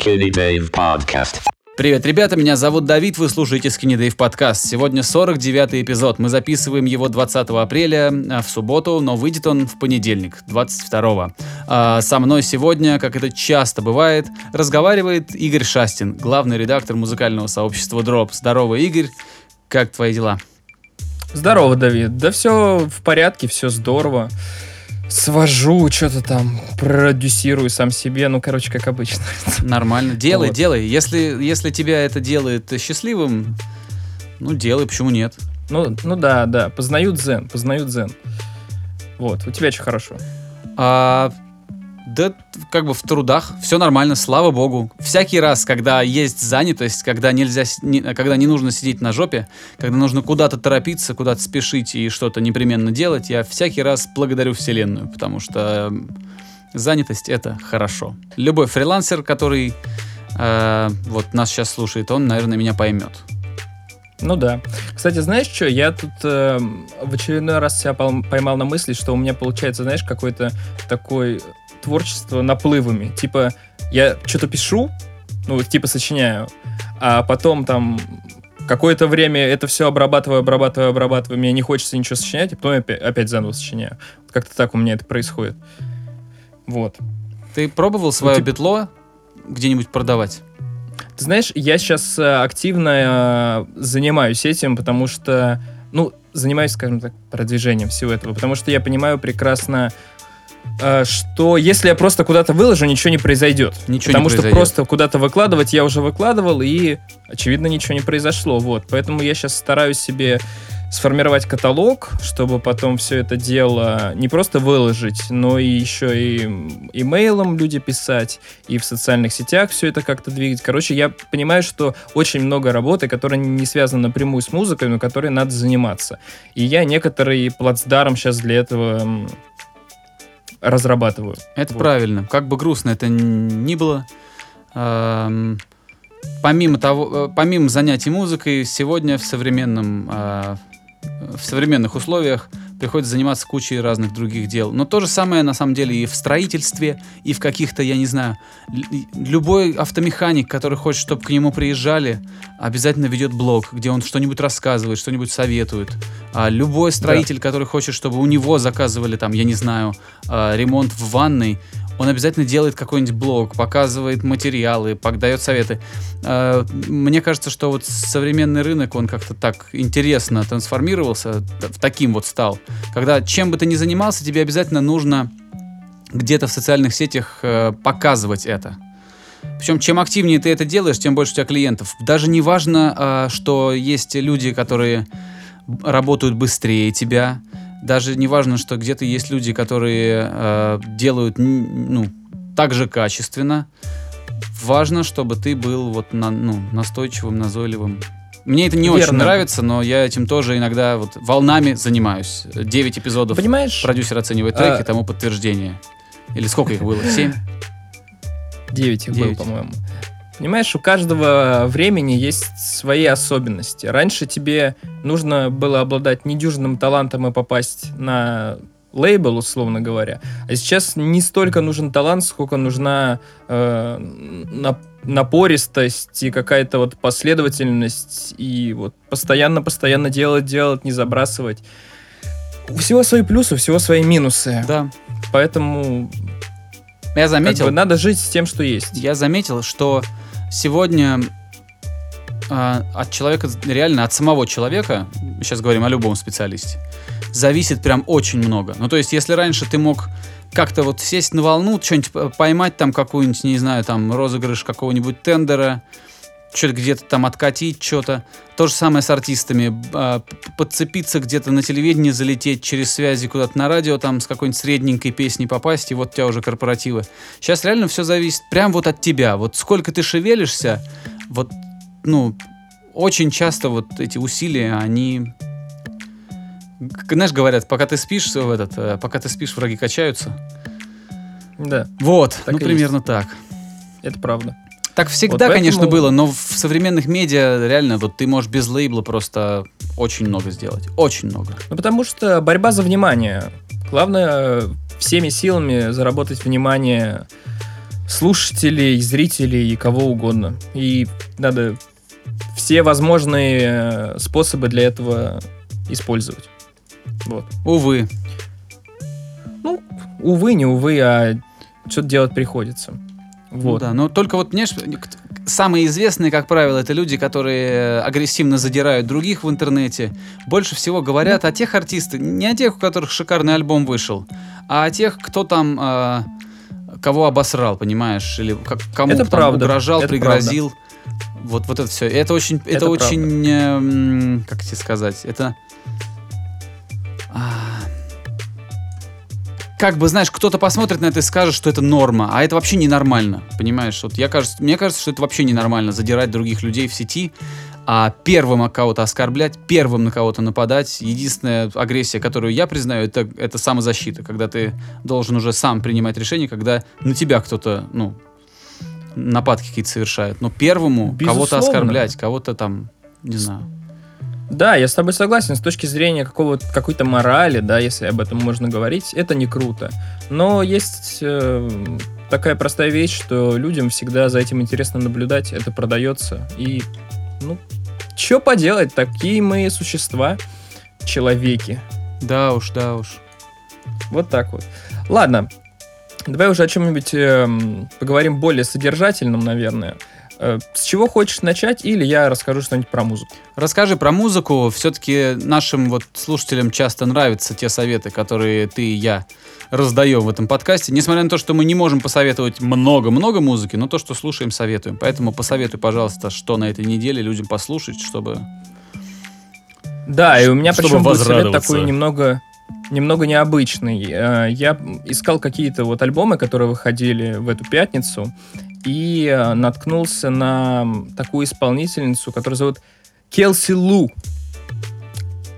Skinny Dave Podcast. Привет, ребята, меня зовут Давид, вы слушаете Skinny Dave подкаст. Сегодня 49-й эпизод. Мы записываем его 20 апреля а, в субботу, но выйдет он в понедельник, 22-го. А, со мной сегодня, как это часто бывает, разговаривает Игорь Шастин, главный редактор музыкального сообщества Drop. Здорово, Игорь, как твои дела? Здорово, Давид. Да все в порядке, все здорово. Свожу, что-то там, продюсирую сам себе, ну, короче, как обычно. Нормально. Делай, Вот. делай. Если, если тебя это делает счастливым, ну, делай, почему нет? Ну, ну да, да, познают дзен, познают дзен. Вот, у тебя что хорошо? А, да, как бы в трудах, все нормально, слава богу. Всякий раз, когда есть занятость, когда нельзя, когда не нужно сидеть на жопе, когда нужно куда-то торопиться, куда-то спешить и что-то непременно делать, я всякий раз благодарю Вселенную, потому что м, занятость это хорошо. Любой фрилансер, который э, вот нас сейчас слушает, он, наверное, меня поймет. Ну да. Кстати, знаешь что, я тут э, в очередной раз себя поймал на мысли, что у меня получается, знаешь, какое-то такое творчество наплывами. Типа, я что-то пишу, ну, типа сочиняю, а потом там какое-то время это все обрабатываю, обрабатываю, обрабатываю, мне не хочется ничего сочинять, и потом я опять, опять заново сочиняю. Как-то так у меня это происходит. Вот. Ты пробовал свое типа- битло где-нибудь продавать? Ты знаешь, я сейчас активно э, занимаюсь этим, потому что, ну, занимаюсь, скажем так, продвижением всего этого, потому что я понимаю прекрасно, э, что если я просто куда-то выложу, ничего не произойдет. Ничего потому не что произойдет. просто куда-то выкладывать я уже выкладывал, и, очевидно, ничего не произошло. Вот. Поэтому я сейчас стараюсь себе сформировать каталог, чтобы потом все это дело не просто выложить, но и еще и имейлом люди писать, и в социальных сетях все это как-то двигать. Короче, я понимаю, что очень много работы, которая не связана напрямую с музыкой, но которой надо заниматься. И я некоторый плацдарм сейчас для этого разрабатываю. Это Вот. правильно. Как бы грустно это ни было. Эм, Помимо того, э, помимо занятий музыкой, сегодня в современном, э, в современных условиях приходится заниматься кучей разных других дел. Но то же самое на самом деле и в строительстве, и в каких-то, я не знаю, любой автомеханик, который хочет, чтобы к нему приезжали, обязательно ведет блог, где он что-нибудь рассказывает, что-нибудь советует. А любой строитель, который хочет, чтобы у него заказывали там, я не знаю, э, ремонт в ванной, он обязательно делает какой-нибудь блог, показывает материалы, дает советы. Э, Мне кажется, что вот современный рынок, он как-то так интересно трансформировался, таким вот стал. Когда чем бы ты ни занимался, тебе обязательно нужно где-то в социальных сетях э, показывать это. Причем, чем активнее ты это делаешь, тем больше у тебя клиентов. Даже не важно, э, что есть люди, которые работают быстрее тебя. Даже не важно, что где-то есть люди, которые э, делают ну, так же качественно. Важно, чтобы ты был вот на- ну, настойчивым, назойливым. Мне это не очень Верно. нравится, но я этим тоже иногда вот волнами занимаюсь. Девять эпизодов Понимаешь? продюсер оценивает треки, А- тому подтверждение. Или сколько их было? Семь? 9 их было, по-моему. Понимаешь, у каждого времени есть свои особенности. Раньше тебе нужно было обладать недюжинным талантом и попасть на лейбл, условно говоря. А сейчас не столько нужен талант, сколько нужна э, нап- напористость и какая-то вот последовательность и вот постоянно-постоянно делать, делать, не забрасывать. У всего свои плюсы, у всего свои минусы. Да. Поэтому Я как заметил, бы, надо жить с тем, что есть. я заметил, что сегодня а, от человека, реально от самого человека, сейчас говорим о любом специалисте, зависит прям очень много. Ну, то есть, если раньше ты мог как-то вот сесть на волну, что-нибудь поймать там какую-нибудь, не знаю, там розыгрыш какого-нибудь тендера, что-то где-то там откатить, что-то. То же самое с артистами. а, подцепиться где-то на телевидении, залететь через связи куда-то на радио, там с какой-нибудь средненькой песней попасть, и вот у тебя уже корпоративы. Сейчас реально все зависит прям вот от тебя. Вот сколько ты шевелишься, вот, ну, очень часто вот эти усилия, они... Знаешь, говорят, пока ты спишь в этот, э, пока ты спишь, враги качаются. Да, Вот, Так ну примерно так. это правда. Так всегда, Вот поэтому- конечно, было, но в современных медиа реально вот ты можешь без лейбла просто очень много сделать. Очень много. Ну, потому что борьба за внимание. Главное, э, всеми силами заработать внимание слушателей, зрителей и кого угодно. И надо все возможные э, способы для этого использовать. Вот. Увы. Ну, увы, не увы, а что-то делать приходится. Ну Вот. да, но только вот, к- самые известные, как правило, это люди, которые агрессивно задирают других в интернете. Больше всего говорят о тех артистах, не о тех, у которых шикарный альбом вышел, а о тех, кто там а, кого обосрал, понимаешь, или как, кому Это правда, угрожал, это пригрозил. Вот, вот это все. Это очень, это, Это правда. очень, эм, как тебе сказать, это а, как бы, знаешь, кто-то посмотрит на это и скажет, что это норма, а это вообще ненормально, понимаешь? Вот я кажется, мне кажется, что это вообще ненормально, задирать других людей в сети, а первым кого-то оскорблять, первым на кого-то нападать. Единственная агрессия, которую я признаю, это, это самозащита, когда ты должен уже сам принимать решение, когда на тебя кто-то, ну, нападки какие-то совершает. Но первому кого-то оскорблять, кого-то там, не знаю. Да, я с тобой согласен. С точки зрения какого какой-то морали, да, если об этом можно говорить, это не круто. Но есть э, такая простая вещь, что людям всегда за этим интересно наблюдать, это продается. И, ну, что поделать, такие мы существа, человеки. Да уж, да уж. Вот так вот. Ладно, давай уже о чем-нибудь эм, поговорим более содержательном, наверное. Э, с чего хочешь начать, или я расскажу что-нибудь про музыку? Расскажи про музыку. Все-таки нашим вот слушателям часто нравятся те советы, которые ты и я раздаем в этом подкасте. Несмотря на то, что мы не можем посоветовать много-много музыки, но то, что слушаем, советуем. Поэтому посоветуй, пожалуйста, что на этой неделе людям послушать, чтобы... Да, и у меня причем будет совет такой немного, немного необычный. Э, Я искал какие-то вот альбомы, которые выходили в эту пятницу, и э, наткнулся на такую исполнительницу, которую зовут Келси Лу.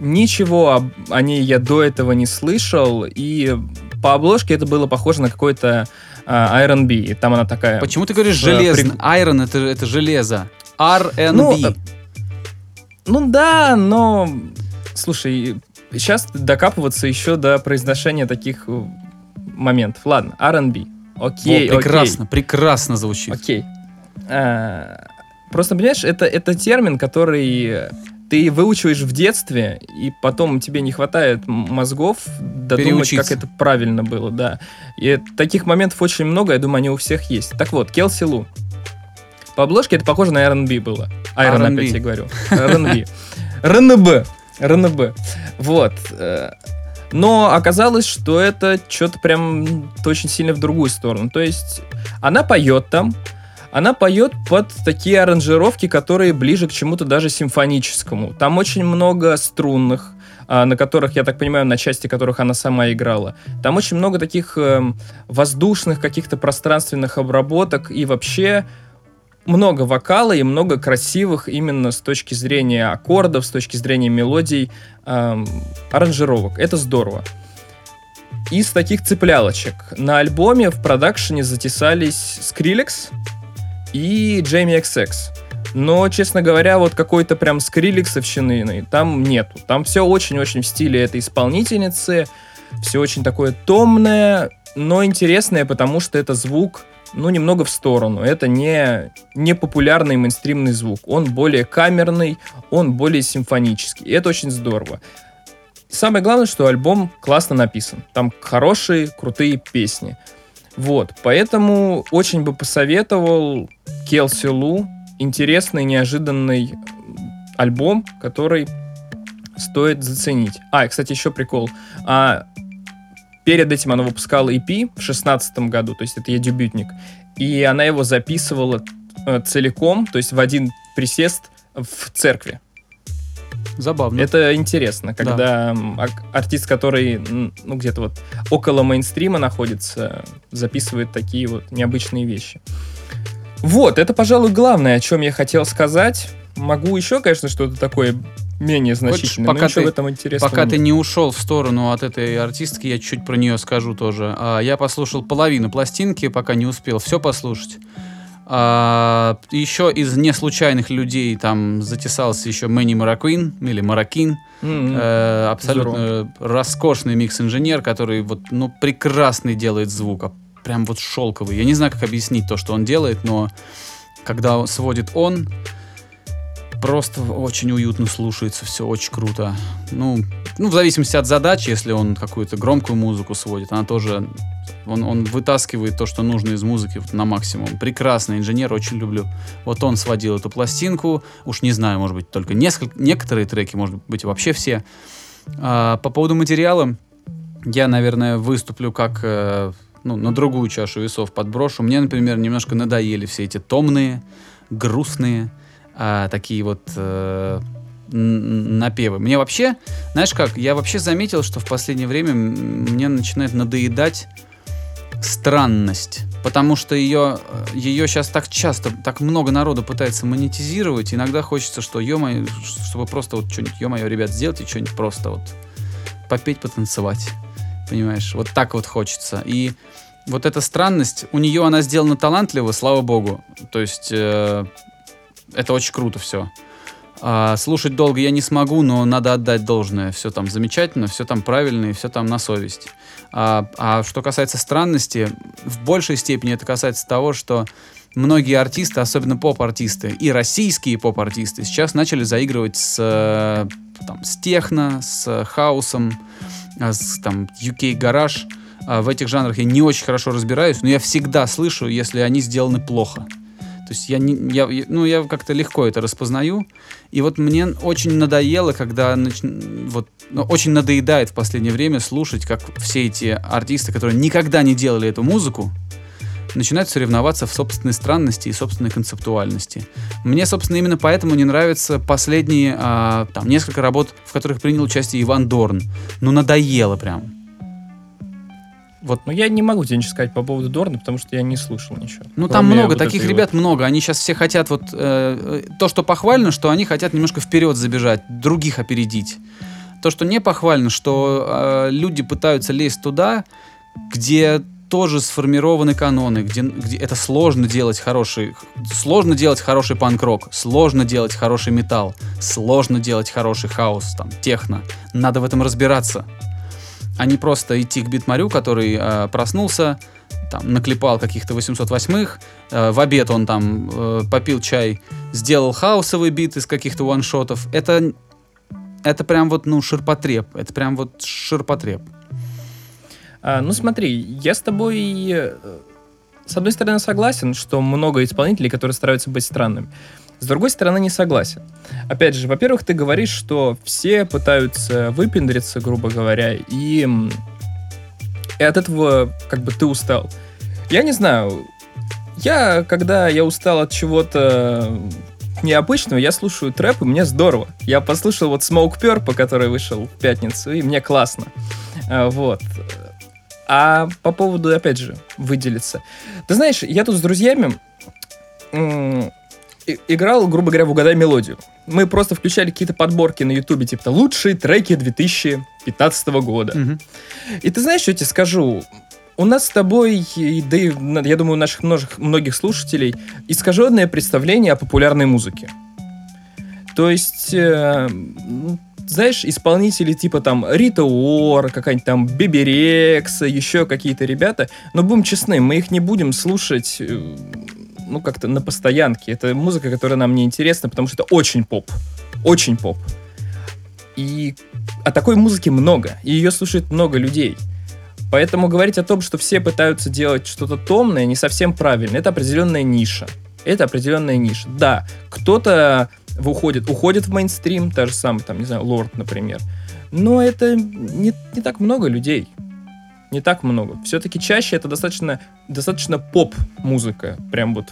Ничего об- о ней я до этого не слышал, и по обложке это было похоже на какой-то а, R&B. И Там она такая... Почему ты говоришь Э, С, э, железно? прик- Iron это, это железо. R&B. Ну, э, Ну да, но... Слушай, сейчас докапываться еще до произношения таких э, моментов. Ладно, R&B. Окей, О, прекрасно, прекрасно звучит. Окей. А, Просто, понимаешь, это, это термин, который ты выучиваешь в детстве, и потом тебе не хватает мозгов додумать, Переучиться. как это правильно было, да. И таких моментов очень много, я думаю, они у всех есть. Так вот, Келси Лу. По обложке это похоже на R&B было. R&B. опять я говорю. R&B. РНБ. РНБ. Вот. Но оказалось, что это что-то прям очень сильно в другую сторону. То есть она поет там, она поет под такие аранжировки, которые ближе к чему-то даже симфоническому. Там очень много струнных, а, на которых, я так понимаю, на части которых она сама играла. Там очень много таких эм, воздушных каких-то пространственных обработок и вообще много вокала и много красивых именно с точки зрения аккордов, с точки зрения мелодий, эм, аранжировок. Это здорово. Из таких цеплялочек на альбоме в продакшене затесались Skrillex и Джейми XX. Но, честно говоря, вот какой-то прям скрилексовщины там нету. Там все очень-очень в стиле этой исполнительницы, все очень такое томное, но интересное, потому что это звук, ну, немного в сторону. Это не, не популярный мейнстримный звук. Он более камерный, он более симфонический. И это очень здорово. Самое главное, что альбом классно написан. Там хорошие, крутые песни. Вот, поэтому очень бы посоветовал Келси Лу. Интересный, неожиданный альбом, который стоит заценить. А, кстати, еще прикол. А, перед этим она выпускала EP в шестнадцатом году, то есть это ее дебютник. И она его записывала э, целиком, то есть в один присест в церкви. Забавно. Это интересно, когда ак- артист, который ну, где-то вот около мейнстрима находится, записывает такие вот необычные вещи. Вот, это, пожалуй, главное, о чем я хотел сказать. Могу еще, конечно, что-то такое менее значительное, пока но ты- в этом Пока ты не ушел в сторону от этой артистки, я чуть про нее скажу тоже. А, я послушал половину пластинки, пока не успел все послушать. А, еще из неслучайных людей там затесался еще Мэнни Маракуин или Маракин. М-м. Э, абсолютно роскошный микс-инженер, который вот, ну, прекрасный делает звук. а прям вот шелковый. Я не знаю, как объяснить то, что он делает, но когда сводит он, просто очень уютно слушается, все очень круто. Ну, ну, в зависимости от задач, если он какую-то громкую музыку сводит, она тоже, он, он вытаскивает то, что нужно из музыки вот на максимум. Прекрасный инженер, очень люблю. Вот он сводил эту пластинку, уж не знаю, может быть, только несколько, некоторые треки, может быть, вообще все. А, по поводу материала, я, наверное, выступлю как э, ну, на другую чашу весов подброшу. Мне, например, немножко надоели все эти томные, грустные, а, такие вот э, напевы. Мне вообще, знаешь как, я вообще заметил, что в последнее время мне начинает надоедать странность. Потому что ее, ее сейчас так часто, так много народу пытается монетизировать. Иногда хочется, что, ё чтобы просто вот что-нибудь, ё-моё, ребят, сделайте что-нибудь просто вот попеть, потанцевать. Понимаешь? Вот так вот хочется. И вот эта странность, у нее она сделана талантливо, слава богу. То есть э, это очень круто все. А, слушать долго я не смогу, но надо отдать должное. Все там замечательно, все там правильно и все там на совесть. А, а что касается странности, в большей степени это касается того, что многие артисты, особенно поп-артисты и российские поп-артисты, сейчас начали заигрывать с, э, там, с техно, с хаосом, а, с там, UK гараж. В этих жанрах я не очень хорошо разбираюсь, но я всегда слышу, если они сделаны плохо. То есть я, не, я, ну, я как-то легко это распознаю. И вот мне очень надоело, когда нач... вот, ну, очень надоедает в последнее время слушать, как все эти артисты, которые никогда не делали эту музыку, начинают соревноваться в собственной странности и собственной концептуальности. Мне, собственно, именно поэтому не нравятся последние а, там несколько работ, в которых принял участие Иван Дорн. Ну, надоело прям. Вот. Но я не могу тебе ничего сказать по поводу Дорна, потому что я не слушал ничего. Ну там много, вот таких ребят вот... много. Они сейчас все хотят вот... Э, то, что похвально, что они хотят немножко вперед забежать, других опередить. То, что не похвально, что э, люди пытаются лезть туда, где тоже сформированы каноны, где, где это сложно делать хороший, сложно делать хороший панк-рок, сложно делать хороший металл, сложно делать хороший хаос, там, техно. Надо в этом разбираться а не просто идти к Битмарю, который э, проснулся, там, наклепал каких-то 808-х, э, в обед он там э, попил чай, сделал хаосовый бит из каких-то ваншотов. Это, это прям вот, ну, ширпотреб. Это прям вот ширпотреб. А, ну, смотри, я с тобой, э, с одной стороны, согласен, что много исполнителей, которые стараются быть странными. С другой стороны, не согласен. Опять же, во-первых, ты говоришь, что все пытаются выпендриться, грубо говоря, и, и от этого как бы ты устал. Я не знаю, я, когда я устал от чего-то необычного, я слушаю трэп, и мне здорово. Я послушал вот Smoke Purple, который вышел в пятницу, и мне классно. А, вот. А по поводу, опять же, выделиться. Ты знаешь, я тут с друзьями играл, грубо говоря, в «Угадай мелодию». Мы просто включали какие-то подборки на ютубе, типа «Лучшие треки 2015 года». Угу. И ты знаешь, что я тебе скажу? У нас с тобой, да и, я думаю, у наших многих, многих слушателей, искаженное представление о популярной музыке. То есть, э, знаешь, исполнители типа там Рита Ор, какая-нибудь там Биберекс, еще какие-то ребята, но будем честны, мы их не будем слушать э, ну, как-то на постоянке. Это музыка, которая нам не интересна, потому что это очень поп. Очень поп. И о такой музыке много, и ее слушает много людей. Поэтому говорить о том, что все пытаются делать что-то томное, не совсем правильно. Это определенная ниша. Это определенная ниша. Да, кто-то уходит, уходит в мейнстрим, та же самая, там, не знаю, Лорд, например. Но это не, не так много людей не так много. Все-таки чаще это достаточно, достаточно поп-музыка. Прям вот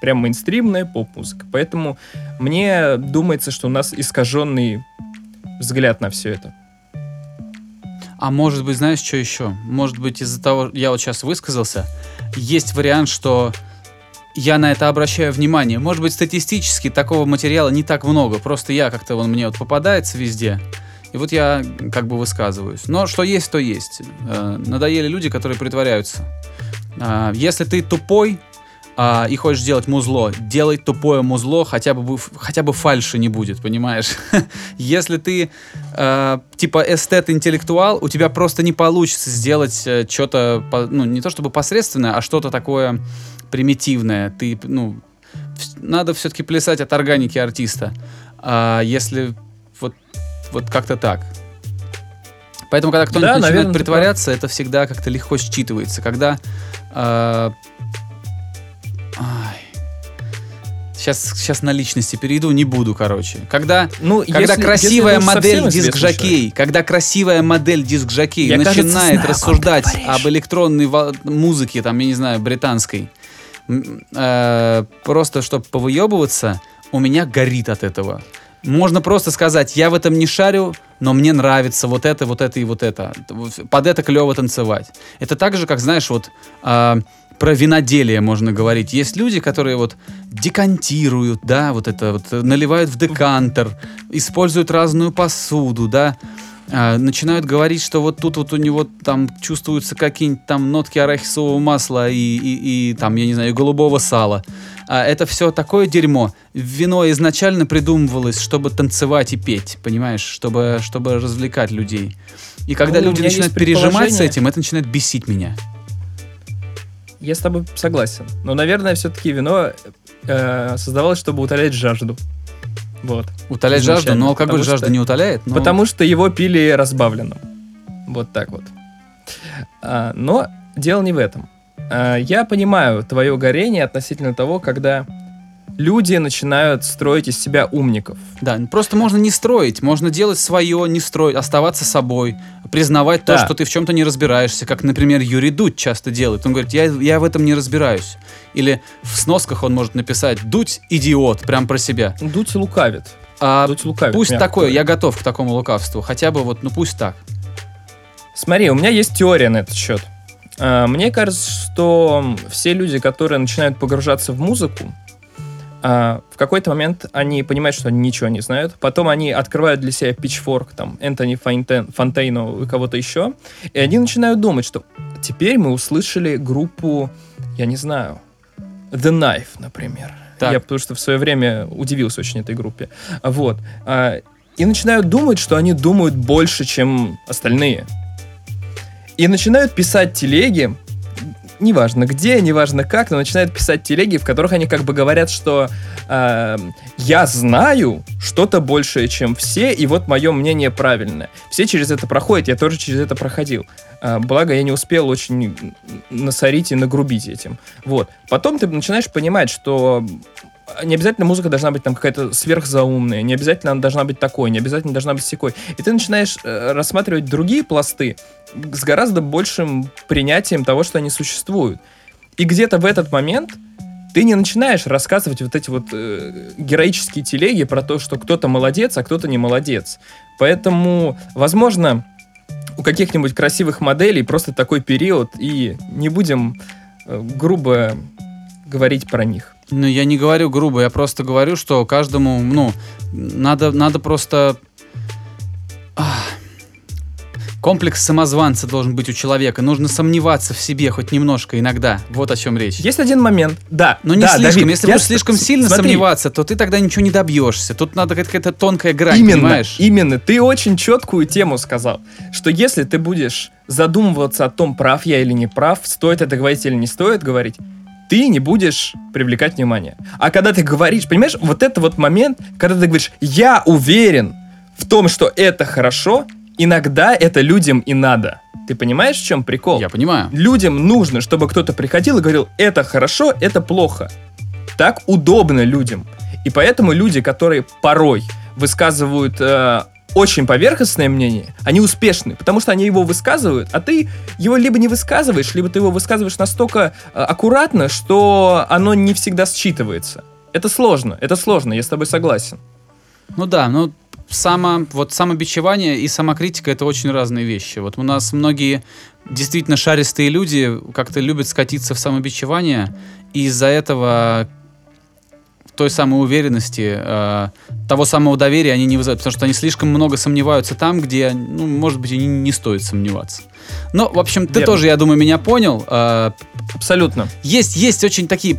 прям мейнстримная поп-музыка. Поэтому мне думается, что у нас искаженный взгляд на все это. А может быть, знаешь, что еще? Может быть, из-за того, я вот сейчас высказался, есть вариант, что я на это обращаю внимание. Может быть, статистически такого материала не так много. Просто я как-то он мне вот попадается везде. И вот я как бы высказываюсь. Но что есть, то есть. Э, надоели люди, которые притворяются. Э, если ты тупой, а, и хочешь делать музло, делай тупое музло, хотя бы, хотя бы фальши не будет, понимаешь? Если ты э, типа эстет-интеллектуал, у тебя просто не получится сделать что-то, ну, не то чтобы посредственное, а что-то такое примитивное. Ты, ну, надо все-таки плясать от органики артиста. А если вот, как-то так. Поэтому, когда кто-нибудь Да, начинает наверно, ты притворяться, это всегда как-то легко считывается. Когда... э, ай, сейчас, сейчас на личности перейду, не буду, короче. Когда, Ну, когда если- красивая если модель диск-жокей, когда красивая модель диск-жокей кажется, начинает ты рассуждать об электронной музыке, там, я не знаю, британской, э, просто чтобы повыебываться, у меня горит от этого. Можно просто сказать, я в этом не шарю, но мне нравится вот это, вот это и вот это. Под это клево танцевать. Это так же, как, знаешь, вот а, про виноделие можно говорить. Есть люди, которые вот декантируют, да, вот это вот, э, наливают в декантер, используют разную посуду, да, а, начинают говорить, что вот тут вот у него там чувствуются какие-нибудь там нотки арахисового масла и, и, и там, я не знаю, голубого сала. А это все такое дерьмо. Вино изначально придумывалось, чтобы танцевать и петь, понимаешь, чтобы, чтобы развлекать людей. И когда Ну, люди начинают пережимать с этим, это начинает бесить меня. Я с тобой согласен. Но, наверное, все-таки вино э, создавалось, чтобы утолять жажду. Вот. Утолять жажду, но алкоголь жажду что- не утоляет. но- Потому что его пили разбавленным. Вот так вот. А, но дело не в этом. А, я понимаю твое горение относительно того, когда люди начинают строить из себя умников. Да, просто можно не строить, можно делать свое, не строить, оставаться собой, признавать то, Да. что ты в чем-то не разбираешься, как, например, Юрий Дудь часто делает. Он говорит, я, я в этом не разбираюсь. Или в сносках он может написать «Дудь – идиот», прям про себя. Дуть лукавит. А Дуть лукавит. пусть мягко такое, я готов к такому лукавству, хотя бы вот, ну пусть так. Смотри, у меня есть теория на этот счет. А, Мне кажется, что все люди, которые начинают погружаться в музыку, а, в какой-то момент они понимают, что они ничего не знают. Потом они открывают для себя Pitchfork, там, Энтони Фонтен, Фонтейно и кого-то еще. И они начинают думать, что теперь мы услышали группу, я не знаю, The Knife, например. Так. Я потому что в свое время удивился очень этой группе. Вот. А, И начинают думать, что они думают больше, чем остальные. И начинают писать телеги, неважно где, неважно как, но начинают писать телеги, в которых они как бы говорят, что э, я знаю что-то большее, чем все, и вот мое мнение правильное. Все через это проходят, я тоже через это проходил. А, благо, я не успел очень насорить и нагрубить этим. Вот. Потом ты начинаешь понимать, что не обязательно музыка должна быть там какая-то сверхзаумная, не обязательно она должна быть такой, не обязательно должна быть секой. И ты начинаешь э, рассматривать другие пласты с гораздо большим принятием того, что они существуют. И где-то в этот момент ты не начинаешь рассказывать вот эти вот э, героические телеги про то, что кто-то молодец, а кто-то не молодец. Поэтому, возможно, у каких-нибудь красивых моделей просто такой период, и не будем э, грубо говорить про них. Ну, я не говорю грубо, я просто говорю, что каждому, ну, надо, надо просто... Комплекс самозванца должен быть у человека. Нужно сомневаться в себе хоть немножко иногда. Вот о чем речь. Есть один момент, да. Но не да, слишком. Давид, Если будешь слишком сильно смотри, сомневаться, то ты тогда ничего не добьешься. Тут надо какая-то тонкая грань, Именно, понимаешь? именно. Ты очень четкую тему сказал, что если ты будешь задумываться о том, прав я или не прав, стоит это говорить или не стоит говорить, ты не будешь привлекать внимание. А когда ты говоришь, понимаешь, вот это вот момент, когда ты говоришь, я уверен в том, что это хорошо, иногда это людям и надо. Ты понимаешь, в чем прикол? Я понимаю. Людям нужно, чтобы кто-то приходил и говорил, это хорошо, это плохо. Так удобно людям. И поэтому люди, которые порой высказывают э, очень поверхностное мнение, они успешны, потому что они его высказывают, а ты его либо не высказываешь, либо ты его высказываешь настолько э, аккуратно, что оно не всегда считывается. Это сложно, это сложно, я с тобой согласен. Ну да, ну само, вот самобичевание и самокритика это очень разные вещи. Вот у нас многие действительно шаристые люди как-то любят скатиться в самобичевание, и из-за этого той самой уверенности, э, того самого доверия они не вызывают, потому что они слишком много сомневаются там, где, ну, может быть, и не, не стоит сомневаться. Но, в общем, ты Верно. тоже, я думаю, меня понял. Э, Абсолютно. есть, есть очень такие,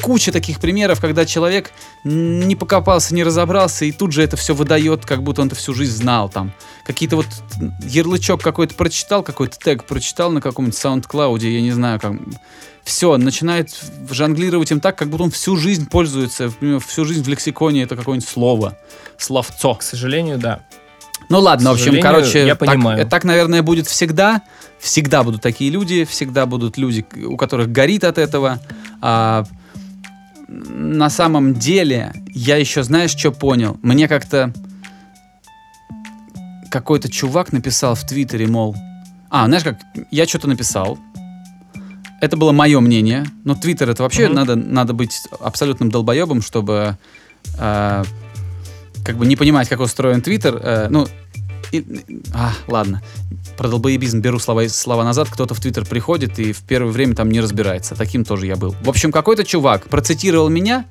куча таких примеров, когда человек не покопался, не разобрался, и тут же это все выдает, как будто он это всю жизнь знал там. Какие-то вот ярлычок какой-то прочитал, какой-то тег прочитал на каком-нибудь SoundCloud, я не знаю, как... Все, начинает жонглировать им так, как будто он всю жизнь пользуется, всю жизнь в лексиконе это какое-нибудь слово, словцо. К сожалению, да. Ну ладно, в общем, короче, я так- понимаю. Так, наверное, будет всегда. Всегда будут такие люди, всегда будут люди, у которых горит от этого. А, на самом деле, я еще, знаешь, что понял? Мне как-то какой-то чувак написал в Твиттере, мол, а, знаешь как, я что-то написал, это было мое мнение, но Твиттер это вообще Мгм. надо, надо быть абсолютным долбоебом, чтобы а, как бы не понимать, как устроен Твиттер. э, ну, и- а, ладно. Про долбоебизм беру слова, слова назад. Кто-то в Твиттер приходит и в первое время там не разбирается. Таким тоже я был. В общем, какой-то чувак процитировал меня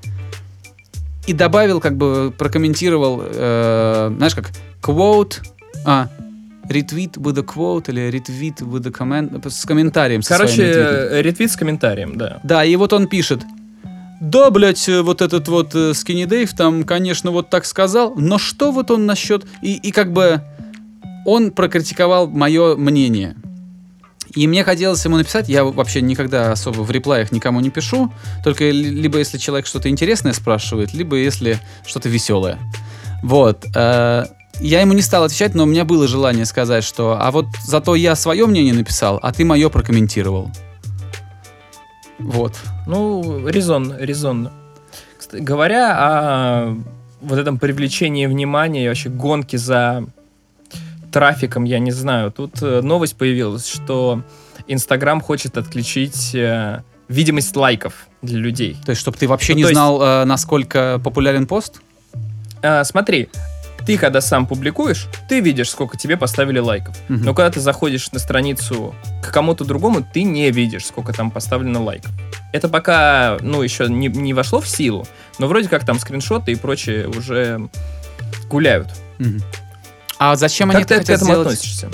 и добавил, как бы прокомментировал, э, знаешь как, quote, а, ретвит with a quote или ретвит with a comment, с комментарием. Короче, э, ретвит с комментарием, да. Да, и вот он пишет. Да, блядь, э, вот этот вот э, Skinny Dave там, конечно, вот так сказал, но что вот он насчет... И, и как бы он прокритиковал мое мнение. И мне хотелось ему написать, я вообще никогда особо в реплаях никому не пишу, только ли- либо если человек что-то интересное спрашивает, либо если что-то веселое. Вот. э, я ему не стал отвечать, но у меня было желание сказать, что а вот зато я свое мнение написал, а ты мое прокомментировал. Вот. Ну, резон, резонно. Кстати, говоря о вот этом привлечении внимания и вообще гонке за трафиком, я не знаю, тут э, новость появилась, что Инстаграм хочет отключить э, видимость лайков для людей. То есть, чтобы ты вообще Ну, не есть- знал, э, насколько популярен пост? А, смотри, ты когда сам публикуешь, ты видишь, сколько тебе поставили лайков. Мгм. Но когда ты заходишь на страницу к кому-то другому, ты не видишь, сколько там поставлено лайков. Это пока, ну, еще не, не вошло в силу, но вроде как там скриншоты и прочее уже гуляют. Мгм. А зачем они как ты это к хотят этому сделать? относишься?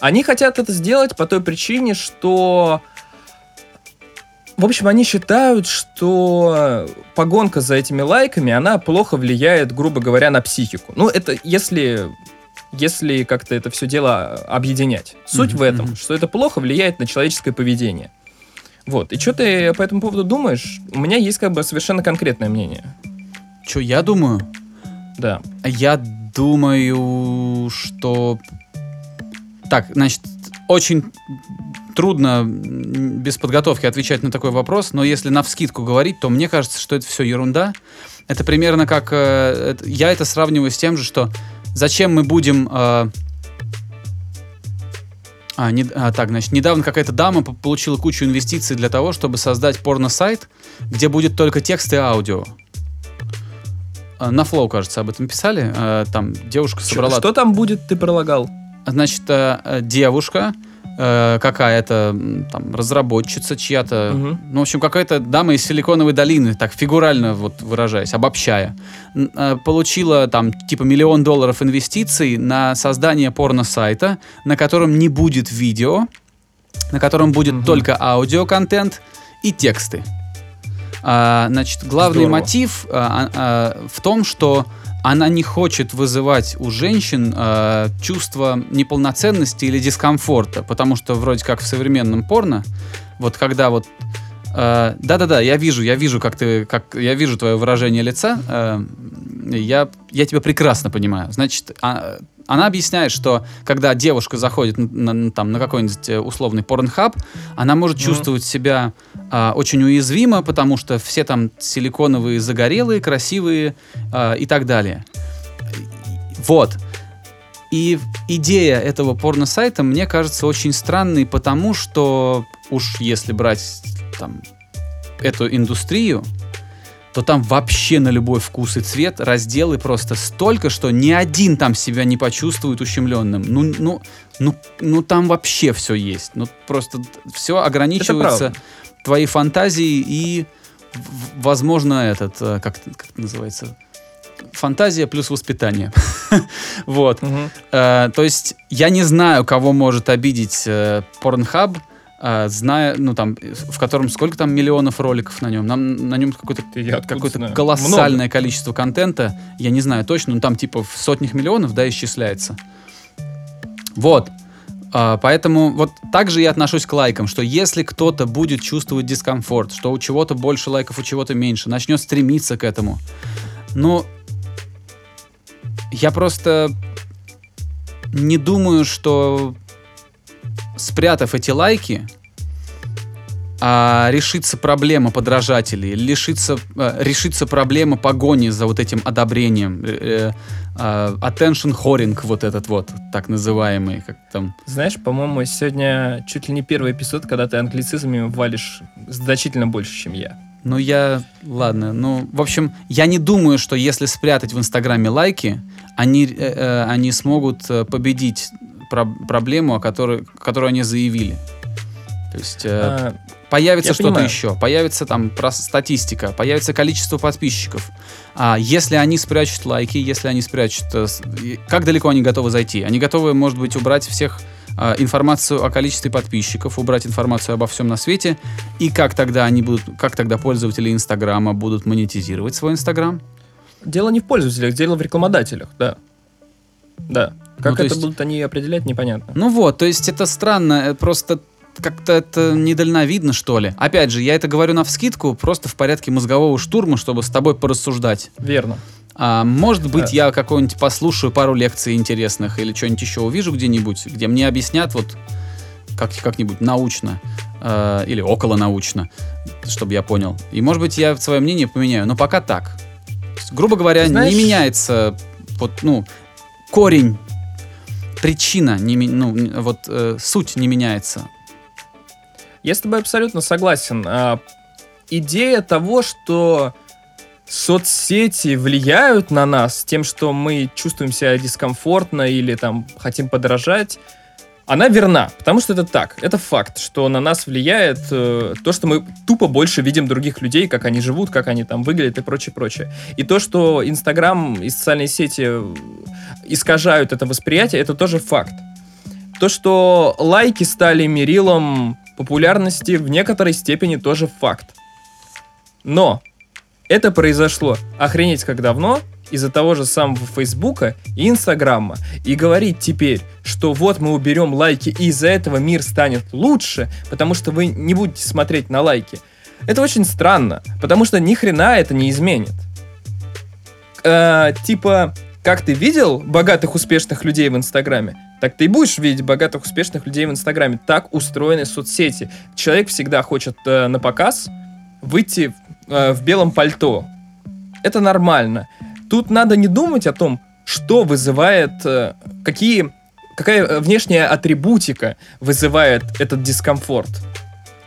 Они хотят это сделать по той причине, что... В общем, они считают, что погонка за этими лайками, она плохо влияет, грубо говоря, на психику. Ну, это если, если как-то это все дело объединять. Суть Мгм, в этом, что это плохо влияет на человеческое поведение. Вот. И что ты по этому поводу думаешь? У меня есть как бы совершенно конкретное мнение. Что я думаю? Да. Я думаю, что... Так, значит, очень трудно без подготовки отвечать на такой вопрос, но если на вскидку говорить, то мне кажется, что это все ерунда. Это примерно как... э, я это сравниваю с тем же, что зачем мы будем... э, а, не- а, так, значит, недавно какая-то дама по- получила кучу инвестиций для того, чтобы создать порно-сайт, где будет только текст и аудио. А, На Flow, кажется, об этом писали. А, Там девушка собрала... Что там будет, ты пролагал? Значит, э, э, девушка э, какая-то там разработчица чья-то, Мгм. ну, в общем, какая-то дама из Силиконовой долины, так фигурально вот выражаясь, обобщая, э, получила там типа миллион долларов инвестиций на создание порно-сайта, на котором не будет видео, на котором будет Мгм. только аудиоконтент и тексты. А, значит, главный Здорово. мотив а, а, в том, что она не хочет вызывать у женщин а, чувство неполноценности или дискомфорта, потому что вроде как в современном порно, вот когда вот а, да-да-да, я вижу, я вижу, как ты, как я вижу твое выражение лица, а, я я тебя прекрасно понимаю. Значит, а, она объясняет, что когда девушка заходит на, на- там, на какой-нибудь э, условный порнхаб, она может Мгм. чувствовать себя а, очень уязвимо, потому что все там силиконовые, загорелые, красивые а, и так далее. Вот. И идея этого порно-сайта мне кажется очень странной, потому что уж если брать там эту индустрию, то там вообще на любой вкус и цвет разделы просто столько, что ни один там себя не почувствует ущемленным. Ну, ну, ну, ну там вообще все есть. Ну просто все ограничивается твоей фантазией и возможно, этот, э, как, как это называется, фантазия плюс воспитание. Вот. Э, то есть я не знаю, кого может обидеть э, Pornhub, э, зная, ну там, в котором сколько там миллионов роликов на нем. Нам, на нем какое-то знаю? колоссальное количество контента. Я не знаю точно, но там типа в сотнях миллионов, да, исчисляется. Вот. А, Поэтому вот так же я отношусь к лайкам, что если кто-то будет чувствовать дискомфорт, что у чего-то больше лайков, у чего-то меньше, начнет стремиться к этому, ну, я просто не думаю, что спрятав эти лайки, а, решится проблема подражателей, лишится, э, решится проблема погони за вот этим одобрением, э, э, а, attention whoring вот этот вот, так называемый, как там, Знаешь, по-моему, сегодня чуть ли не первый эпизод, когда ты англицизмами валишь значительно больше, чем я. Ну, я... Ладно. Ну, в общем, я не думаю, что если спрятать в Инстаграме лайки, они, э, они смогут победить про- проблему, о которой, которую они заявили. То есть э, А, появится что-то понимаю. еще, появится там про статистика, появится количество подписчиков. А если они спрячут лайки, если они спрячут... э, как далеко они готовы зайти? Они готовы, может быть, убрать всех а, информацию о количестве подписчиков, убрать информацию обо всем на свете, и как тогда они будут, как тогда пользователи Инстаграма будут монетизировать свой Инстаграм? дело не в пользователях, дело в рекламодателях, да. Да. Как Ну, то это есть- будут они определять, непонятно. Ну вот, то есть это странно, э, просто как-то это недальновидно, что ли. Опять же, я это говорю на вскидку, просто в порядке мозгового штурма, чтобы с тобой порассуждать. Верно. А, может быть, Э. я какой-нибудь послушаю пару лекций интересных или что-нибудь еще увижу где-нибудь, где мне объяснят вот как- как-нибудь научно э, или около научно, чтобы я понял. И, может быть, я свое мнение поменяю, но пока так. Есть, грубо говоря, Знаешь- не меняется вот, ну, корень, причина, не, ну, вот э, суть не меняется. Я с тобой абсолютно согласен. А, идея того, что соцсети влияют на нас тем, что мы чувствуем себя дискомфортно или там хотим подражать, она верна, потому что это так, это факт, что на нас влияет э, то, что мы тупо больше видим других людей, как они живут, как они там выглядят и прочее, прочее. И то, что Инстаграм и социальные сети э, искажают это восприятие, это тоже факт. То, что лайки стали мерилом популярности, в некоторой степени тоже факт. Но это произошло охренеть как давно из-за того же самого Фейсбука и Инстаграма. И говорить теперь, что вот мы уберем лайки, и из-за этого мир станет лучше, потому что вы не будете смотреть на лайки. Это очень странно, потому что ни хрена это не изменит. Э, типа, как ты видел богатых, успешных людей в Инстаграме, так ты и будешь видеть богатых, успешных людей в Инстаграме. Так устроены соцсети. Человек всегда хочет э, на показ выйти э, в белом пальто. Это нормально. Тут надо не думать о том, что вызывает, э, какие, какая э, внешняя атрибутика вызывает этот дискомфорт.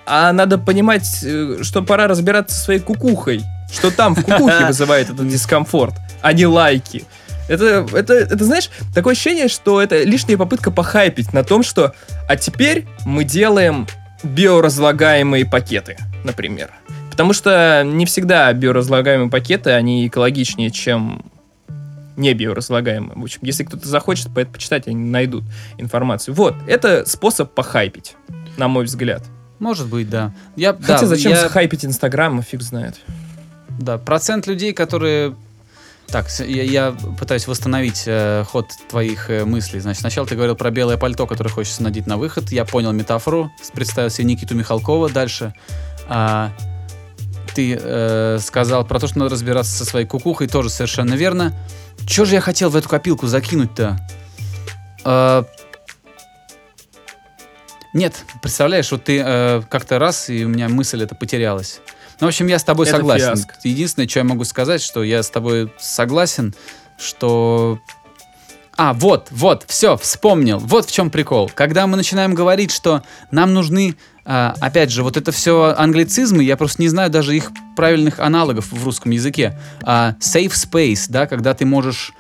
А надо понимать, э, что пора разбираться со своей кукухой. Что там в кукухе вызывает этот дискомфорт, а не лайки. Это, это, это, знаешь, такое ощущение, что это лишняя попытка похайпить на том, что а теперь мы делаем биоразлагаемые пакеты, например. Потому что не всегда биоразлагаемые пакеты, они экологичнее, чем не биоразлагаемые. В общем, если кто-то захочет по- почитать, они найдут информацию. Вот, это способ похайпить, на мой взгляд. Может быть, да. Я, Хотя да, зачем я- хайпить Инстаграм, фиг знает. Да, процент людей, которые... Так, я, я пытаюсь восстановить э, ход твоих э, мыслей. Значит, сначала ты говорил про белое пальто, которое хочется надеть на выход. Я понял метафору, представил себе Никиту Михалкова. Дальше а, ты э, сказал про то, что надо разбираться со своей кукухой. Тоже совершенно верно. Че же я хотел в эту копилку закинуть-то? А, нет, представляешь, вот ты э, как-то раз, и у меня мысль эта потерялась. Ну, в общем, я с тобой Это согласен. фиаско. Единственное, что я могу сказать, что я с тобой согласен, что... А, вот, вот, все, вспомнил. Вот в чем прикол. Когда мы начинаем говорить, что нам нужны, а, опять же, вот это все англицизмы, я просто не знаю даже их правильных аналогов в русском языке. А, safe space, да, когда ты можешь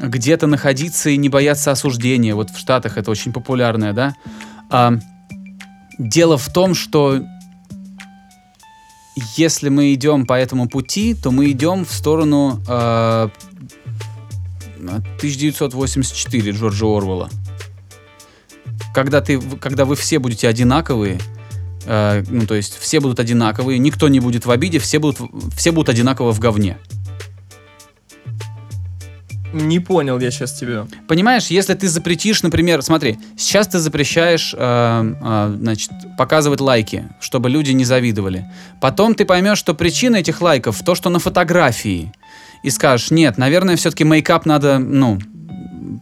где-то находиться и не бояться осуждения. Вот в Штатах это очень популярное, да. А, дело в том, что если мы идем по этому пути, то мы идем в сторону э, 1984 Джорджа Орвелла. Когда, ты, когда вы все будете одинаковые, э, ну, то есть все будут одинаковые, никто не будет в обиде, все будут, все будут одинаково в говне. Не понял я сейчас тебя. Понимаешь, если ты запретишь, например, смотри, сейчас ты запрещаешь, э, э, значит, показывать лайки, чтобы люди не завидовали. Потом ты поймешь, что причина этих лайков то, что на фотографии. И скажешь, нет, наверное, все-таки мейкап надо, ну,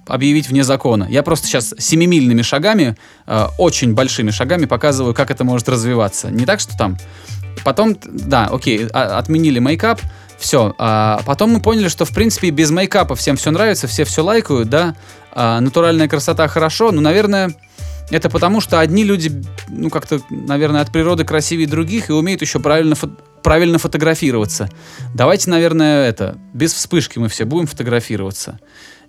объявить вне закона. Я просто сейчас семимильными шагами, э, очень большими шагами показываю, как это может развиваться. Не так, что там. Потом, да, окей, а, отменили мейкап, все. А потом мы поняли, что в принципе без мейкапа всем все нравится, все все лайкают, да. А, натуральная красота хорошо, но, наверное, это потому, что одни люди, ну как-то, наверное, от природы красивее других и умеют еще правильно фо- правильно фотографироваться. Давайте, наверное, это без вспышки мы все будем фотографироваться.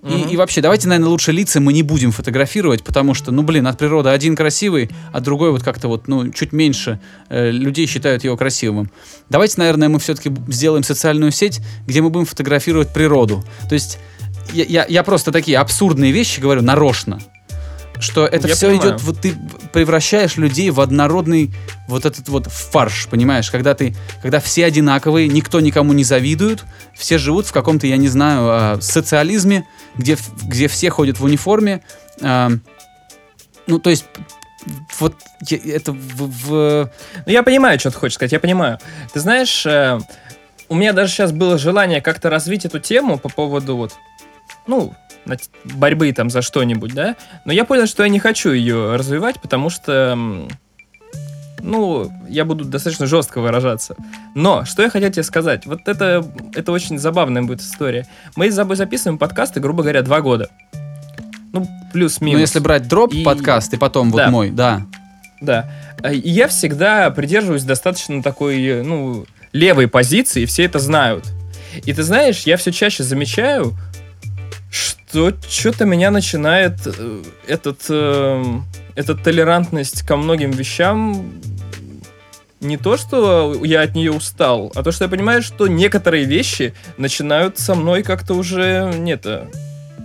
И, и вообще, давайте, наверное, лучше лица мы не будем фотографировать, потому что, ну, блин, от природы один красивый, а другой вот как-то вот, ну, чуть меньше э, людей считают его красивым. Давайте, наверное, мы все-таки сделаем социальную сеть, где мы будем фотографировать природу. То есть я, я, я просто такие абсурдные вещи говорю нарочно. Что это Я все понимаю. идет, вот ты превращаешь людей в однородный вот этот вот фарш, понимаешь, когда ты, когда все одинаковые, никто никому не завидует, все живут в каком-то, я не знаю, а, социализме, где, где все ходят в униформе. а, ну, то есть, вот это в, в- Ну, я понимаю, что ты хочешь сказать, я понимаю. Ты знаешь, э, у меня даже сейчас было желание как-то развить эту тему по поводу вот, ну, борьбы там за что-нибудь, да? Но я понял, что я не хочу ее развивать, потому что, ну, я буду достаточно жестко выражаться. Но, что я хотел тебе сказать, вот это, это очень забавная будет история. Мы с тобой записываем подкасты, грубо говоря, два года. Ну, плюс-минус. ну, если брать дроп И- подкаст и потом вот Да. мой, да. Да. И я всегда придерживаюсь достаточно такой, ну, левой позиции, все это знают. И ты знаешь, я все чаще замечаю, что что-то меня начинает э, этот, э, эта толерантность ко многим вещам не то, что я от нее устал, а то, что я понимаю, что некоторые вещи начинают со мной как-то уже нет, э,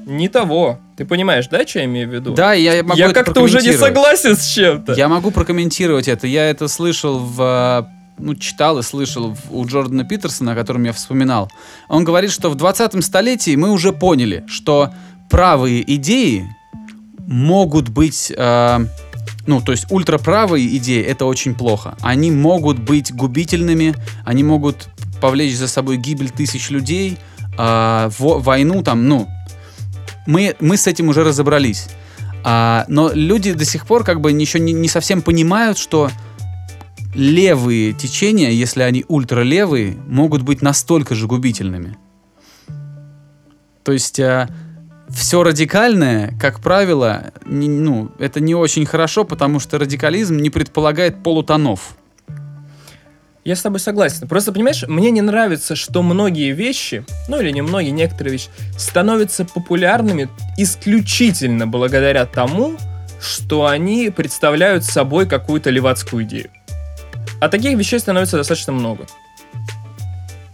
не того. Ты понимаешь, да, что я имею в виду? Да, я могу я как-то уже не согласен с чем-то. Я могу прокомментировать это. Я это слышал в... Ну, читал и слышал у Джордана Питерсона, о котором я вспоминал. Он говорит, что в 20 столетии мы уже поняли, что правые идеи могут быть... э, ну, то есть ультраправые идеи — это очень плохо. Они могут быть губительными, они могут повлечь за собой гибель тысяч людей, э, во- войну там, ну... Мы, мы с этим уже разобрались. А, но люди до сих пор как бы еще не, не совсем понимают, что левые течения, если они ультралевые, могут быть настолько же губительными. То есть все радикальное, как правило, не- ну, это не очень хорошо, потому что радикализм не предполагает полутонов. Я с тобой согласен. Просто, понимаешь, мне не нравится, что многие вещи, ну или не многие, некоторые вещи, становятся популярными исключительно благодаря тому, что они представляют собой какую-то левацкую идею. А таких вещей становится достаточно много.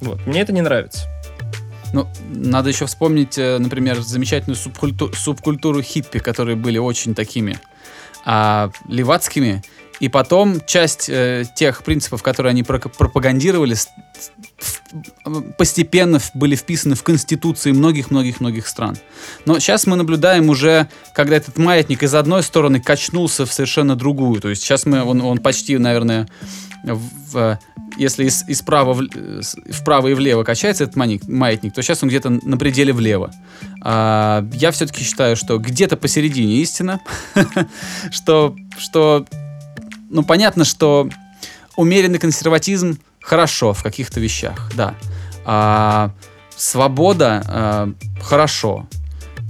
Вот, мне это не нравится. Ну, надо еще вспомнить, э, например, замечательную субкульту- субкультуру хиппи, которые были очень такими а, левацкими. И потом часть э, тех принципов, которые они пропагандировали, постепенно были вписаны в конституции многих-многих-многих стран. Но сейчас мы наблюдаем уже, когда этот маятник из одной стороны качнулся в совершенно другую. То есть сейчас мы, он, он почти, наверное, в- если из, из права в, вправо и влево качается этот маятник, маятник, то сейчас он где-то на пределе влево. А, я все-таки считаю, что где-то посередине истина, что, что, ну, понятно, что умеренный консерватизм хорошо в каких-то вещах, да. А, свобода а, хорошо,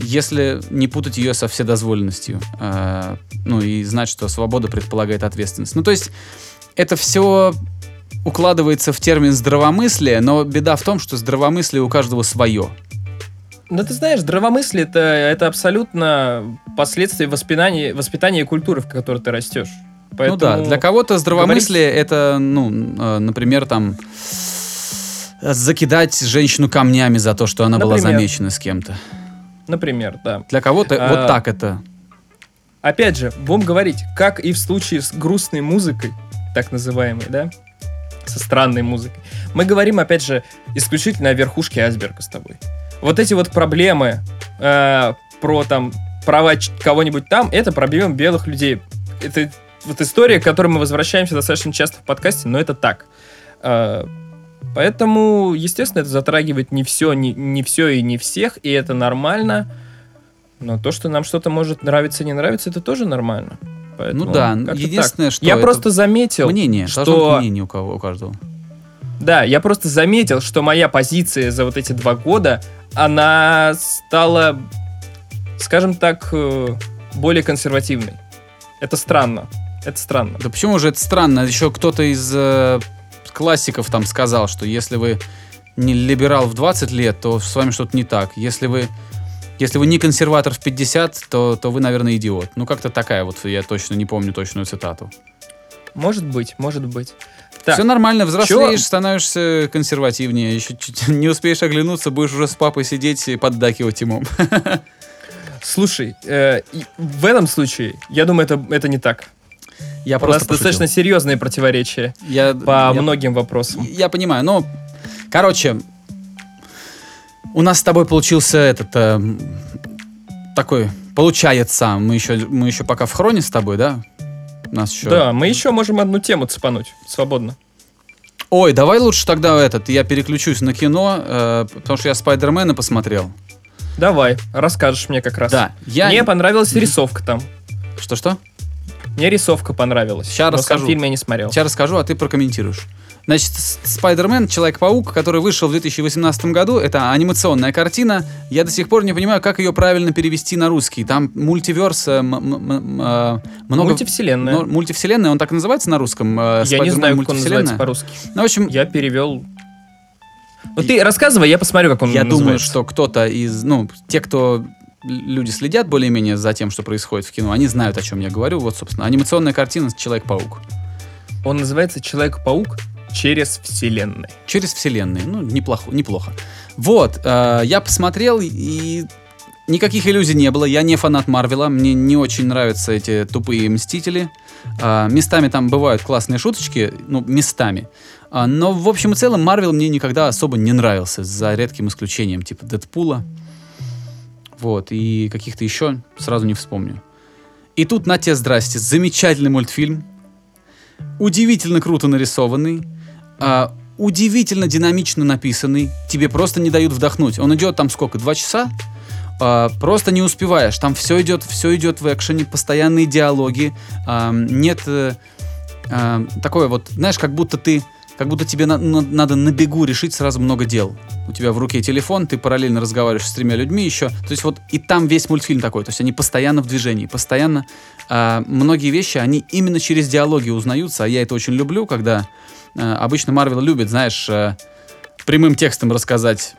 если не путать ее со вседозволенностью. А, ну, и знать, что свобода предполагает ответственность. Ну, то есть, это все укладывается в термин здравомыслие, но беда в том, что здравомыслие у каждого свое. Ну, ты знаешь, здравомыслие это, это абсолютно последствия воспитания, воспитания культуры, в которой ты растешь. Поэтому... Ну да, для кого-то здравомыслие это, ну, э, например, там закидать женщину камнями за то, что она была Например. замечена с кем-то. Например, да. Для кого-то А, вот так это. Опять же, будем говорить, как и в случае с грустной музыкой, так называемой, да, со странной музыкой, мы говорим, опять же, исключительно о верхушке айсберга с тобой. Вот эти вот проблемы э, про там права кого-нибудь там, это проблемы белых людей. Это вот история, к которой мы возвращаемся достаточно часто в подкасте, но это так. Э, поэтому, естественно, это затрагивает не все, не, не все и не всех, и это нормально. Но то, что нам что-то может нравиться, не нравиться, это тоже нормально. Поэтому Ну да, единственное, так. что Я просто заметил, мнение, что... мнение у кого у каждого. Да, я просто заметил, что моя позиция за вот эти два года, она стала, скажем так, э, более консервативной. Это странно. Это странно. Да почему же это странно? Еще кто-то из э, классиков там сказал, что если вы не либерал в 20 лет, то с вами что-то не так. Если вы если вы не консерватор в 50, то, то вы, наверное, идиот. Ну, как-то такая вот, я точно не помню точную цитату. Может быть, может быть. Так, Все нормально, взрослеешь, Чё? становишься консервативнее. Еще чуть не успеешь оглянуться, будешь уже с папой сидеть и поддакивать ему. слушай, э, в этом случае, я думаю, это, это не так. Я У просто достаточно серьезные противоречия Я, по я- многим вопросам. Я понимаю, но, короче, у нас с тобой получился этот э, такой, получается, мы еще, мы еще пока в хроне с тобой, да? У нас еще... Да, мы еще можем одну тему цепануть свободно. Ой, давай лучше тогда этот, я переключусь на кино, э, потому что я Спайдермена посмотрел. Давай, расскажешь мне как раз. Да, я... Мне понравилась рисовка там. Что-что? Мне рисовка понравилась. Но расскажу. фильм я не смотрел. Сейчас расскажу, а ты прокомментируешь. Значит, Спайдермен, Человек-паук, который вышел в 2018 году, это анимационная картина. Я до сих пор не понимаю, как ее правильно перевести на русский. Там мультиверс, э, э, много... Мультивселенная. но- мультивселенная, он так называется на русском? э, я не знаю, как он называется по-русски. Ну, в общем, Я перевел. Ну ты рассказывай, я посмотрю, как он я думаю, называется. что кто-то из, ну, те, кто люди следят более-менее за тем, что происходит в кино, они знают, о чем я говорю. Вот, собственно, анимационная картина «Человек-паук». Он называется Человек-паук через вселенной. Через вселенные. Ну, неплохо, неплохо. Вот, э, я посмотрел, и никаких иллюзий не было. Я не фанат Марвела, мне не очень нравятся эти тупые Мстители. А, местами там бывают классные шуточки, ну, местами. А, но, в общем и целом, Марвел мне никогда особо не нравился, за редким исключением, типа Дэдпула. Вот, и каких-то еще сразу не вспомню. И тут, на тебе, здрасте, замечательный мультфильм, удивительно круто нарисованный, а, удивительно динамично написанный, тебе просто не дают вдохнуть. Он идет там сколько, два часа? А, просто не успеваешь. Там все идет, все идет в экшене, постоянные диалоги. а, нет а, такое вот, знаешь, как будто ты, как будто тебе на- на- надо на бегу решить сразу много дел. У тебя в руке телефон, ты параллельно разговариваешь с тремя людьми еще. То есть вот и там весь мультфильм такой. То есть они постоянно в движении, постоянно. а, многие вещи, они именно через диалоги узнаются, а я это очень люблю, когда а, обычно Марвел любит, знаешь, а, прямым текстом рассказать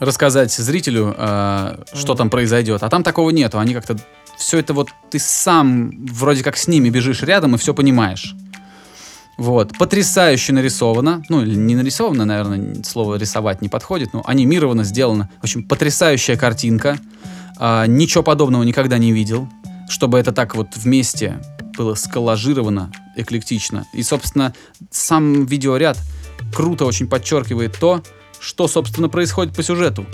рассказать зрителю, а, что там произойдет. А там такого нету. Они как-то все это вот ты сам вроде как с ними бежишь рядом и все понимаешь. Вот. Потрясающе нарисовано. Ну, не нарисовано, наверное, слово рисовать не подходит, но анимировано, сделано. В общем, потрясающая картинка. А, ничего подобного никогда не видел. Чтобы это так вот вместе было сколлажировано, эклектично. И, собственно, сам видеоряд круто очень подчеркивает то, что, собственно, происходит по сюжету.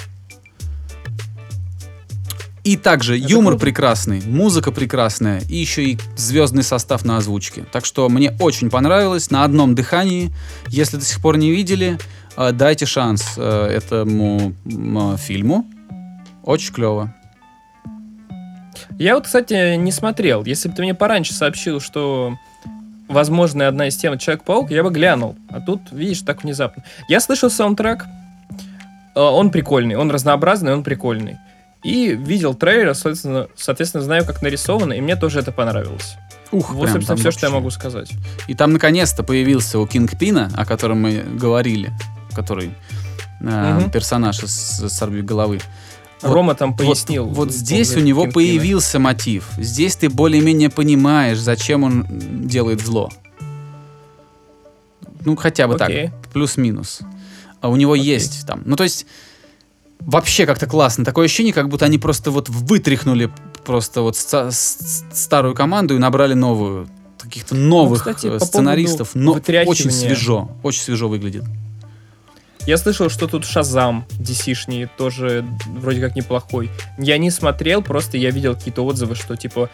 И также Это юмор круто. прекрасный, музыка прекрасная, и еще и звездный состав на озвучке. Так что мне очень понравилось на одном дыхании. Если до сих пор не видели, э, дайте шанс э, этому м, фильму. Очень клево. Я вот, кстати, не смотрел. Если бы ты мне пораньше сообщил, что возможно одна из тем Человек-паук, я бы глянул. А тут, видишь, так внезапно. Я слышал саундтрек. Э, Он прикольный, он разнообразный, он прикольный. И видел трейлер, соответственно, соответственно, знаю, как нарисовано, и мне тоже это понравилось. Ух, Вот, прям собственно, там все, что я могу сказать. И там наконец-то появился у Кингпина, о котором мы говорили, который э, Мгм. персонаж из «Сорви головы». Вот- Рома там Вот- пояснил. Вот, ну, здесь у него Кингпина. появился мотив. Здесь ты более-менее понимаешь, зачем он делает зло. Ну, хотя бы Окей. так, плюс-минус. А у него Окей. есть там. Ну, то есть, вообще как-то классно. Такое ощущение, как будто они просто вот вытряхнули просто вот старую команду и набрали новую. Каких-то новых кстати, э, по сценаристов. Но очень свежо. Очень свежо выглядит. Я слышал, что тут Шазам DC-шний тоже вроде как неплохой. Я не смотрел, просто я видел какие-то отзывы, что типа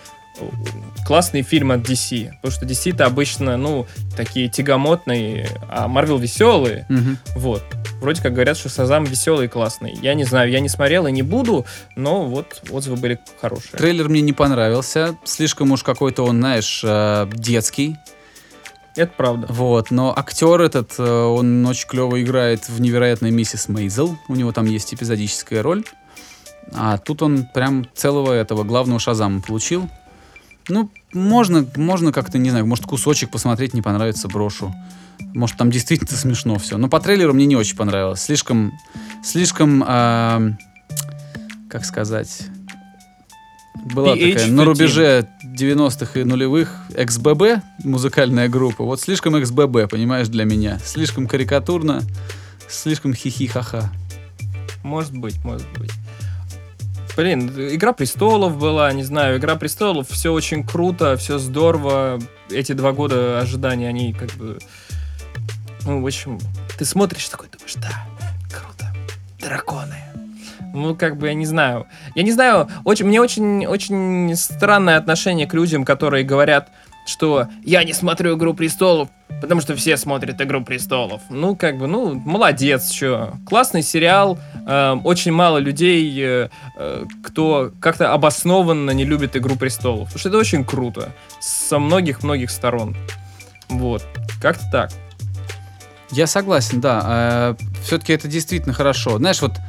классный фильм от DC. Потому что DC-то обычно, ну, такие тягомотные, а Марвел веселые. Мгм. Вот. Вроде как говорят, что Шазам веселый и классный. Я не знаю, я не смотрел и не буду, но вот отзывы были хорошие. Трейлер мне не понравился. Слишком уж какой-то он, знаешь, э, детский. Это правда. Вот, но актер этот, э, он очень клево играет в невероятной миссис Мейзел. У него там есть эпизодическая роль. А тут он прям целого этого главного Шазама получил. Ну, можно, можно как-то, не знаю, может кусочек посмотреть, не понравится, брошу. Может, там действительно смешно все. Но по трейлеру мне не очень понравилось. Слишком, слишком, а, как сказать, была такая PH-14. на рубеже 90-х и нулевых XBB, музыкальная группа. Вот слишком XBB, понимаешь, для меня. Слишком карикатурно, слишком хихи-ха-ха. Может быть, может быть. Блин, Игра престолов была, не знаю, Игра престолов, все очень круто, все здорово. Эти два года ожидания, они как бы. Ну, в общем, ты смотришь такой, думаешь, да, круто. Драконы. Ну, как бы, я не знаю. Я не знаю, очень, мне очень, очень странное отношение к людям, которые говорят, что я не смотрю «Игру престолов», потому что все смотрят «Игру престолов». Ну, как бы, ну, молодец, что. Классный сериал, э, очень мало людей, э, э, кто как-то обоснованно не любит «Игру престолов». Потому что это очень круто. Со многих-многих сторон. Вот. Как-то так. Я согласен, да. Все-таки это действительно хорошо. Знаешь, вот э,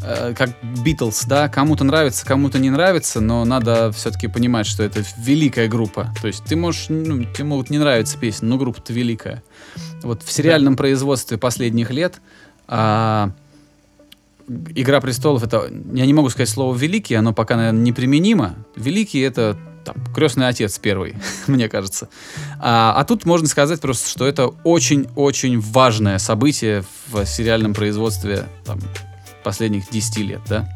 как Битлз, да, кому-то нравится, кому-то не нравится, но надо все-таки понимать, что это великая группа. То есть ты можешь, ну, тебе могут не нравиться песни, но группа-то великая. Вот в сериальном производстве последних лет а, Игра престолов это, я не могу сказать слово великий, оно пока, наверное, неприменимо. Великий это там, крестный отец первый, мне кажется. А, а тут можно сказать просто, что это очень-очень важное событие в сериальном производстве там, последних 10 лет, да?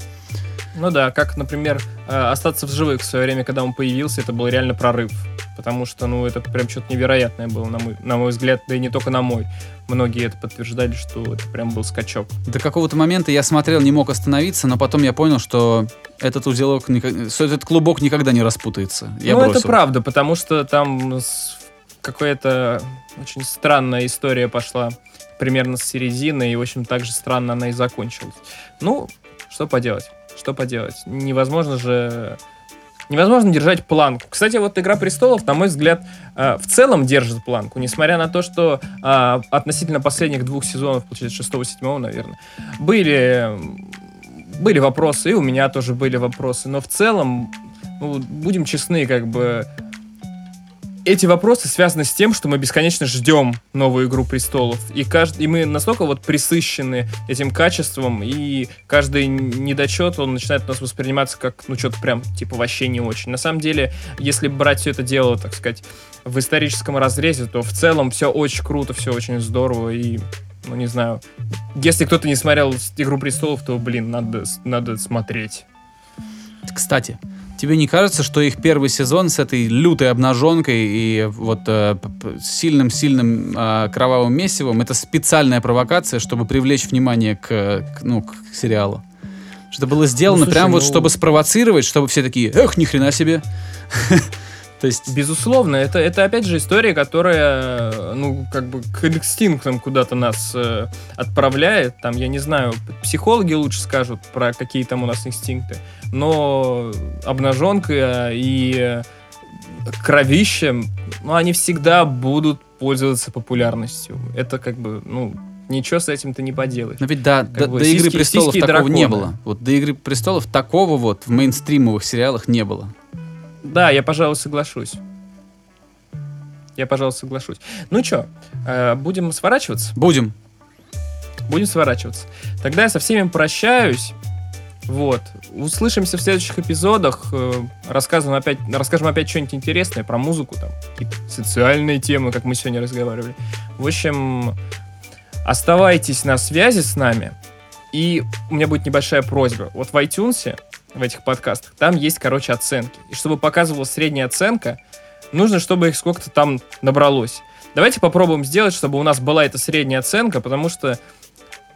Ну да, как, например, э, «Остаться в живых» в свое время, когда он появился, это был реально прорыв. Потому что, ну, это прям что-то невероятное было, на мой, на мой взгляд, да и не только на мой. Многие это подтверждали, что это прям был скачок. До какого-то момента я смотрел, не мог остановиться, но потом я понял, что этот узелок, этот клубок никогда не распутается. Я ну, бросил. это правда, потому что там какая-то очень странная история пошла примерно с середины, и, в общем, так же странно она и закончилась. Ну, что поделать? Что поделать? Невозможно же... Невозможно держать планку. Кстати, вот «Игра престолов», на мой взгляд, э, в целом держит планку, несмотря на то, что э, относительно последних двух сезонов, получается, шестого-седьмого, наверное, были, были вопросы, и у меня тоже были вопросы, но в целом, ну, будем честны, как бы, эти вопросы связаны с тем, что мы бесконечно ждем новую игру престолов. И, кажд... и мы настолько вот присыщены этим качеством, и каждый недочет, он начинает у нас восприниматься как, ну, что-то прям, типа, вообще не очень. На самом деле, если брать все это дело, так сказать, в историческом разрезе, то в целом все очень круто, все очень здорово, и, ну, не знаю, если кто-то не смотрел «Игру престолов», то, блин, надо, надо смотреть. Кстати, тебе не кажется, что их первый сезон с этой лютой обнаженкой и вот э, сильным-сильным э, кровавым месивом это специальная провокация, чтобы привлечь внимание к, к, ну, к сериалу? Что было сделано Ну, слушай, прям вот, ну- чтобы спровоцировать, чтобы все такие, эх, ни хрена себе. То есть, Безусловно, это, это опять же история, которая, ну, как бы к инстинктам куда-то нас э, отправляет. Там, я не знаю, психологи лучше скажут про какие там у нас инстинкты. Но обнаженка и кровище, ну, они всегда будут пользоваться популярностью. Это как бы, ну, ничего с этим ты не поделаешь. но ведь до, до, бы до Игры сиськи- престолов сиськи такого не драконы. было. Вот до Игры престолов такого вот в мейнстримовых сериалах не было. Да, я, пожалуй, соглашусь. Я, пожалуй, соглашусь. Ну что, будем сворачиваться? Будем. Будем сворачиваться. Тогда я со всеми прощаюсь. Вот. Услышимся в следующих эпизодах. Э, Рассказываем опять, расскажем опять что-нибудь интересное про музыку, там, какие-то социальные темы, как мы сегодня разговаривали. В общем, оставайтесь на связи с нами. И у меня будет небольшая просьба. Вот в iTunes, в этих подкастах, там есть, короче, оценки. И чтобы показывалась средняя оценка, нужно, чтобы их сколько-то там набралось. Давайте попробуем сделать, чтобы у нас была эта средняя оценка, потому что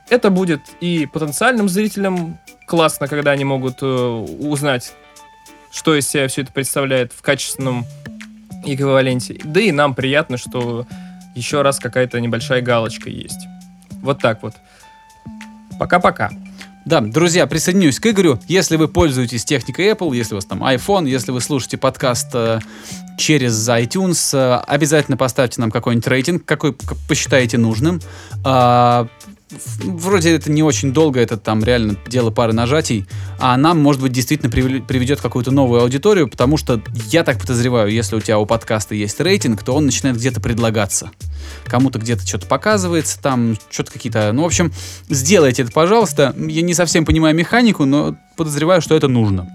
это будет и потенциальным зрителям классно, когда они могут э, узнать, что из себя все это представляет в качественном эквиваленте. Да и нам приятно, что еще раз какая-то небольшая галочка есть. Вот так вот. Пока-пока. Да, друзья, присоединюсь к Игорю. Если вы пользуетесь техникой Apple, если у вас там iPhone, если вы слушаете подкаст э, через iTunes, э, обязательно поставьте нам какой-нибудь рейтинг, какой посчитаете нужным. В- вроде это не очень долго, это там реально дело пары нажатий, а нам, может быть, действительно приведет какую-то новую аудиторию, потому что я так подозреваю, если у тебя у подкаста есть рейтинг, то он начинает где-то предлагаться. Кому-то где-то что-то показывается, там что-то какие-то... Ну, в общем, сделайте это, пожалуйста. Я не совсем понимаю механику, но подозреваю, что это нужно.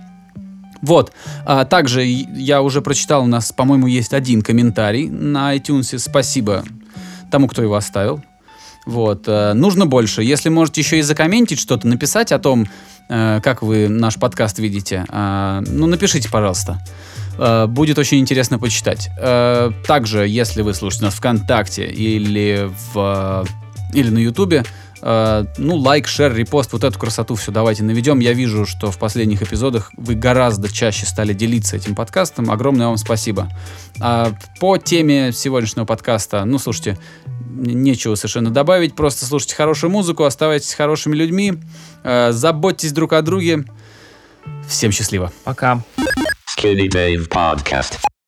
Вот. А, также я уже прочитал, у нас, по-моему, есть один комментарий на iTunes. Спасибо тому, кто его оставил. Вот. э, нужно больше. Если можете еще и закомментить что-то, написать о том, э, как вы наш подкаст видите, э, ну, напишите, пожалуйста. Будет очень интересно почитать. Также, если вы слушаете нас ВКонтакте или в или на Ютубе, ну, лайк, шер, репост, вот эту красоту все давайте наведем. Я вижу, что в последних эпизодах вы гораздо чаще стали делиться этим подкастом. Огромное вам спасибо. А по теме сегодняшнего подкаста, ну, слушайте, нечего совершенно добавить. Просто слушайте хорошую музыку, оставайтесь хорошими людьми, э, заботьтесь друг о друге. Всем счастливо. Пока. Skinny Dave Podcast.